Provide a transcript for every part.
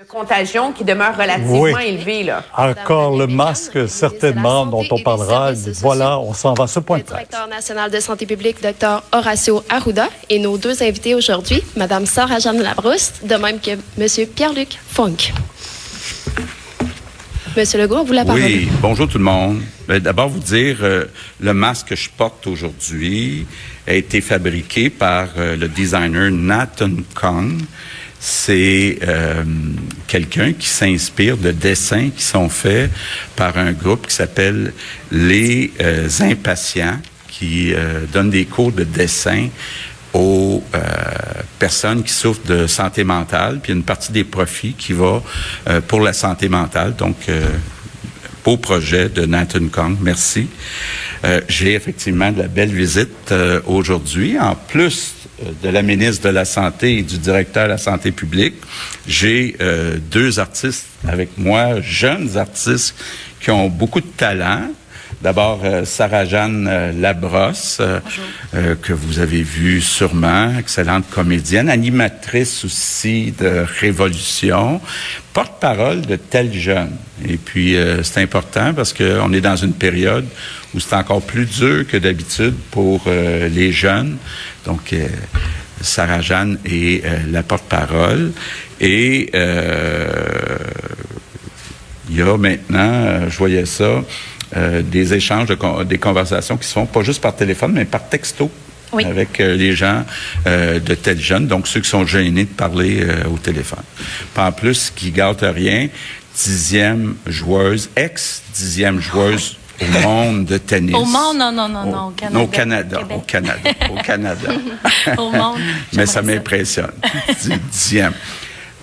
de contagion qui demeure relativement élevé. Là. Encore le masque, certainement, dont on parlera. Voilà, on s'en va à ce point de Le directeur national de santé publique, Dr Horacio Arruda, et nos deux invités aujourd'hui, Mme Sarah-Jeanne Labrousse, de même que M. Pierre-Luc Funk. Monsieur Legault, vous la parole. Oui, bonjour tout le monde. Ben, D'abord, vous dire, euh, le masque que je porte aujourd'hui a été fabriqué par euh, le designer Nathan Kong. C'est euh, quelqu'un qui s'inspire de dessins qui sont faits par un groupe qui s'appelle Les euh, Impatients, qui euh, donne des cours de dessin aux personnes qui souffrent de santé mentale, puis une partie des profits qui va pour la santé mentale. Donc, beau projet de Nathan Kong. Merci. Euh, J'ai effectivement de la belle visite euh, aujourd'hui. En plus euh, de la ministre de la Santé et du directeur de la Santé publique, j'ai euh, deux artistes avec moi, jeunes artistes qui ont beaucoup de talent. D'abord, euh, Sarah-Jeanne euh, Labrosse, euh, que vous avez vue sûrement, excellente comédienne, animatrice aussi de Révolution, porte-parole de Tel Jeune. Et puis, euh, c'est important parce qu'on est dans une période où c'est encore plus dur que d'habitude pour les jeunes. Donc, Sarah-Jeanne est la porte-parole. Et il y a maintenant, je voyais ça, euh, des échanges, de con- des conversations qui se font pas juste par téléphone, mais par texto. Oui. Avec euh, les gens euh, de tel jeune, donc ceux qui sont gênés de parler au téléphone. Puis en plus, qui gâte rien, dixième joueuse, ex-dixième joueuse au monde de tennis. Au monde, non, non, non, non, au Canada. Au Canada, au Canada, au Canada. Au monde. Mais ça m'impressionne. Di- Dixième.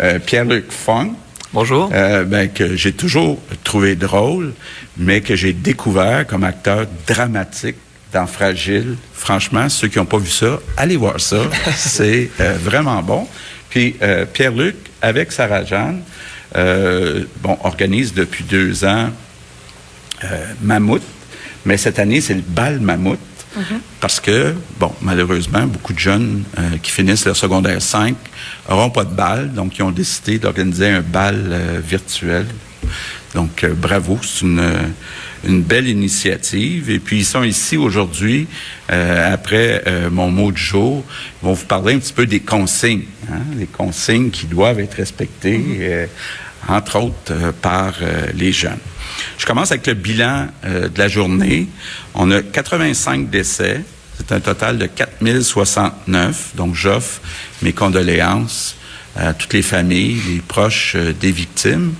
Euh, Pierre-Luc Fong, Bonjour. euh, ben, que j'ai toujours trouvé drôle, mais que j'ai découvert comme acteur dramatique dans Fragile. Franchement, ceux qui n'ont pas vu ça, allez voir ça. C'est euh, vraiment bon. Puis euh, Pierre-Luc, avec Sarah-Jeanne, bon, organise depuis deux ans Mammouth, mais cette année, c'est le bal Mammouth. Parce que, bon, malheureusement, beaucoup de jeunes euh, qui finissent leur secondaire 5 n'auront pas de bal, donc ils ont décidé d'organiser un bal euh, virtuel. Donc, euh, bravo, c'est une, une belle initiative. Et puis, ils sont ici aujourd'hui, euh, après euh, mon mot du jour, ils vont vous parler un petit peu des consignes, hein, les consignes qui doivent être respectées, euh, entre autres euh, par euh, les jeunes. Je commence avec le bilan euh, de la journée. On a 85 décès. C'est un total de 4069. Donc, j'offre mes condoléances à toutes les familles, les proches euh, des victimes.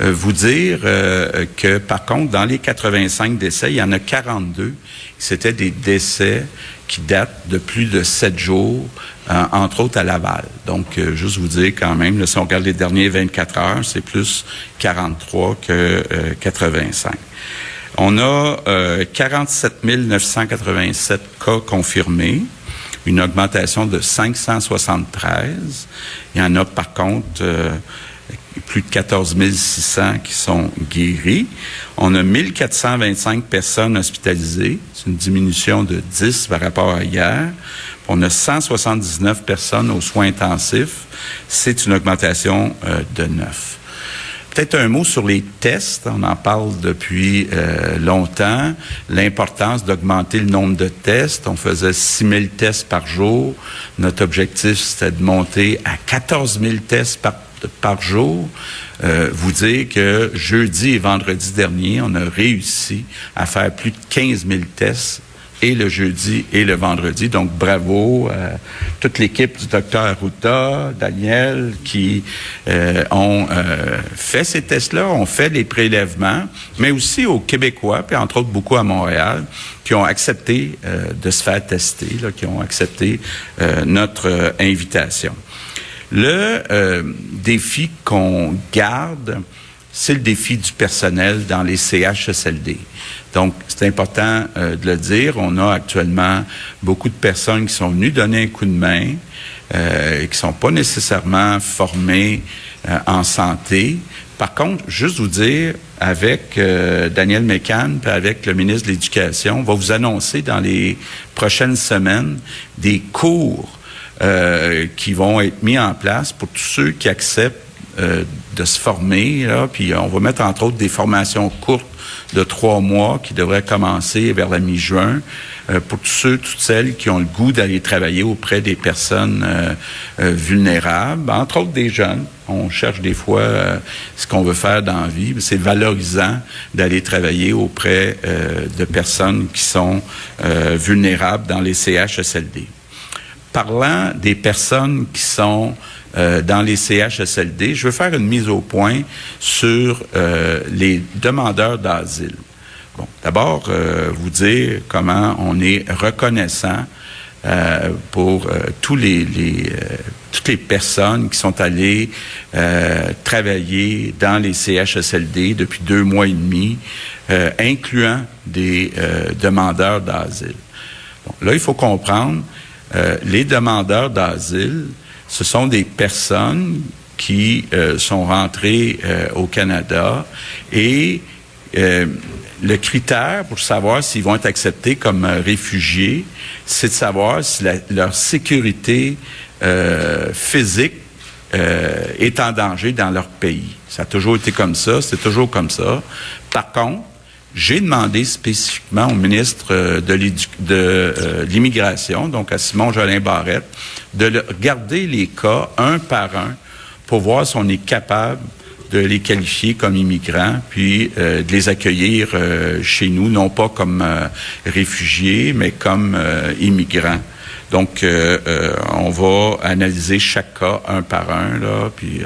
Euh, vous dire euh, que, par contre, dans les 85 décès, il y en a 42 c'était des décès qui datent de plus de sept jours, euh, entre autres à Laval. Donc, euh, juste vous dire quand même, là, si on regarde les derniers 24 heures, c'est plus 43 que euh, 85. On a euh, 47 987 cas confirmés, une augmentation de 573. Il y en a par contre euh, plus de 14 600 qui sont guéris. On a 1425 personnes hospitalisées. C'est une diminution de 10 par rapport à hier. On a 179 personnes aux soins intensifs. C'est une augmentation euh, de 9. Peut-être un mot sur les tests. On en parle depuis euh, longtemps. L'importance d'augmenter le nombre de tests. On faisait 6 000 tests par jour. Notre objectif, c'était de monter à 14 000 tests par, par jour. Euh, vous dire que jeudi et vendredi dernier, on a réussi à faire plus de 15 000 tests et le jeudi et le vendredi. Donc, bravo à toute l'équipe du docteur Arruda, Daniel, qui euh, ont euh, fait ces tests-là, ont fait les prélèvements, mais aussi aux Québécois, puis entre autres beaucoup à Montréal, qui ont accepté de se faire tester, qui ont accepté notre invitation. Le défi qu'on garde, c'est le défi du personnel dans les CHSLD. Donc, c'est important euh, de le dire. On a actuellement beaucoup de personnes qui sont venues donner un coup de main, euh, et qui sont pas nécessairement formées euh, en santé. Par contre, juste vous dire, avec Daniel Mécan, puis avec le ministre de l'Éducation, on va vous annoncer dans les prochaines semaines des cours euh, qui vont être mis en place pour tous ceux qui acceptent de se former. Puis on va mettre entre autres des formations courtes de trois mois qui devraient commencer vers la mi-juin pour tous ceux, toutes celles qui ont le goût d'aller travailler auprès des personnes vulnérables, entre autres des jeunes. On cherche des fois ce qu'on veut faire dans la vie. C'est valorisant d'aller travailler auprès de personnes qui sont vulnérables dans les CHSLD parlant des personnes qui sont euh, dans les CHSLD, je veux faire une mise au point sur euh, les demandeurs d'asile. Bon, d'abord, euh, vous dire comment on est reconnaissant pour tous les, toutes les personnes qui sont allées travailler dans les CHSLD depuis deux mois et demi, incluant des demandeurs d'asile. Bon, là, il faut comprendre euh, les demandeurs d'asile, ce sont des personnes qui euh, sont rentrées euh, au Canada et le critère pour savoir s'ils vont être acceptés comme réfugiés, c'est de savoir si leur sécurité physique est en danger dans leur pays. Ça a toujours été comme ça, c'est toujours comme ça. Par contre, j'ai demandé spécifiquement au ministre euh, de euh, l'Immigration, donc à Simon Jolin Barrette, de regarder les cas un par un pour voir si on est capable de les qualifier comme immigrants, puis euh, de les accueillir chez nous, non pas comme réfugiés, mais comme immigrants. Donc, on va analyser chaque cas un par un, là, puis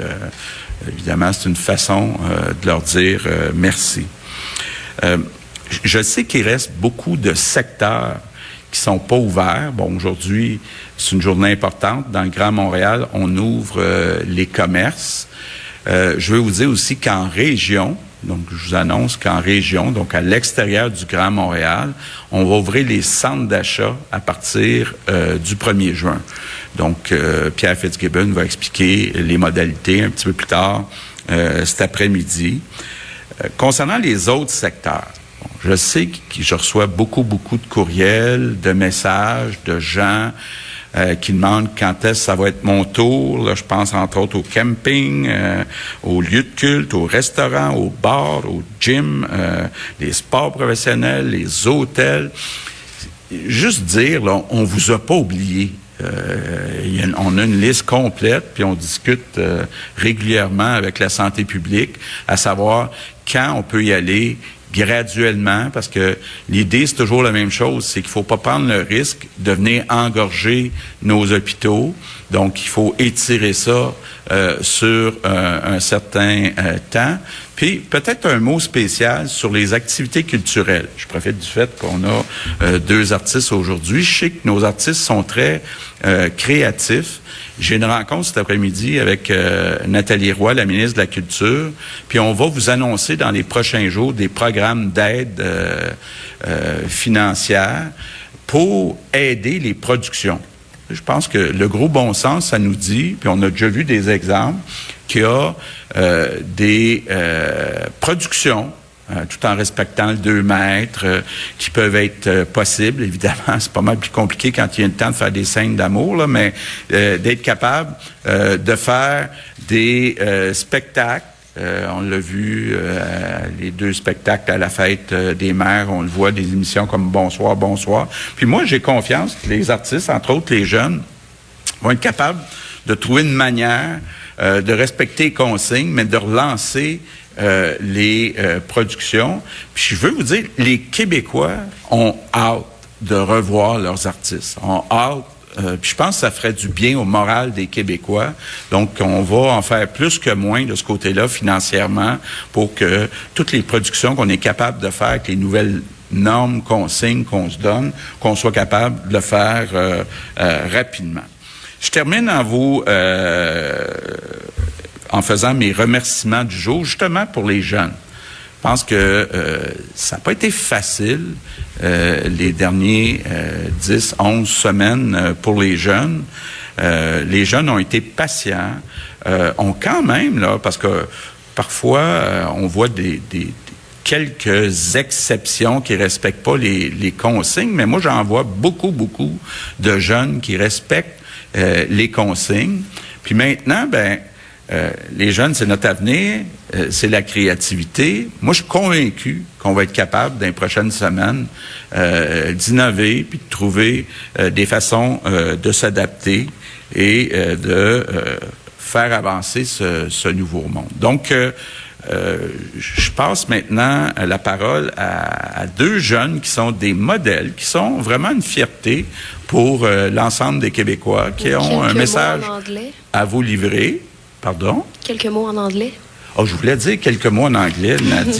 évidemment, c'est une façon de leur dire merci. Euh, je sais qu'il reste beaucoup de secteurs qui sont pas ouverts. Bon, aujourd'hui, c'est une journée importante. Dans le Grand Montréal, on ouvre euh, les commerces. Euh, je veux vous dire aussi qu'en région, donc je vous annonce qu'en région, donc à l'extérieur du Grand Montréal, on va ouvrir les centres d'achat à partir du 1er juin. Donc, Pierre Fitzgibbon va expliquer les modalités un petit peu plus tard cet après-midi. Euh, concernant les autres secteurs, je sais que je reçois beaucoup, beaucoup de courriels, de messages de gens euh, qui demandent quand est-ce que ça va être mon tour. je pense entre autres au camping, euh, aux lieux de culte, aux restaurants, aux bars, aux gyms, les sports professionnels, les hôtels. Juste dire, là, on vous a pas oublié. Euh, on a une liste complète, puis on discute euh, régulièrement avec la santé publique, à savoir quand on peut y aller graduellement, parce que l'idée, c'est toujours la même chose, c'est qu'il faut pas prendre le risque de venir engorger nos hôpitaux. Donc, il faut étirer ça euh, sur un certain temps. Puis peut-être un mot spécial sur les activités culturelles. Je profite du fait qu'on a euh, deux artistes aujourd'hui. Je sais que nos artistes sont très euh, créatifs. J'ai une rencontre cet après-midi avec euh, Nathalie Roy, la ministre de la Culture, puis on va vous annoncer dans les prochains jours des programmes d'aide financière pour aider les productions. Je pense que le gros bon sens, ça nous dit, puis on a déjà vu des exemples, qu'il y a euh, des euh, productions euh, tout en respectant le 2 mètres, qui peuvent être possibles. Évidemment, c'est pas mal plus compliqué quand il y a le temps de faire des scènes d'amour, là, mais d'être capable de faire des spectacles. on l'a vu, les deux spectacles à la fête des mères, on le voit, des émissions comme Bonsoir, Bonsoir. Puis moi, j'ai confiance que les artistes, entre autres les jeunes, vont être capables de trouver une manière euh, de respecter les consignes, mais de relancer euh, les euh, productions. Puis je veux vous dire, les Québécois ont hâte de revoir leurs artistes, ont hâte puis je pense que ça ferait du bien au moral des Québécois. Donc, on va en faire plus que moins de ce côté-là financièrement pour que toutes les productions qu'on est capable de faire avec les nouvelles normes, consignes qu'on se donne, qu'on soit capable de le faire rapidement. Je termine en vous euh, en faisant mes remerciements du jour, justement pour les jeunes. Je pense que euh, ça n'a pas été facile euh, les derniers 10, 11 semaines pour les jeunes. les jeunes ont été patients, ont quand même, là, parce que parfois on voit des, quelques exceptions qui respectent pas les, les consignes, mais moi j'en vois beaucoup, beaucoup de jeunes qui respectent euh, les consignes. Puis maintenant, ben euh, les jeunes, c'est notre avenir, euh, c'est la créativité. Moi, je suis convaincu qu'on va être capable, dans les prochaines semaines, euh, d'innover puis de trouver euh, des façons euh, de s'adapter et euh, de euh, faire avancer ce, ce nouveau monde. Donc, je passe maintenant la parole à, à deux jeunes qui sont des modèles, qui sont vraiment une fierté pour euh, l'ensemble des Québécois, qui ont un message à vous livrer. Pardon? Quelques mots en anglais. Oh, je voulais dire quelques mots en anglais, Nadia.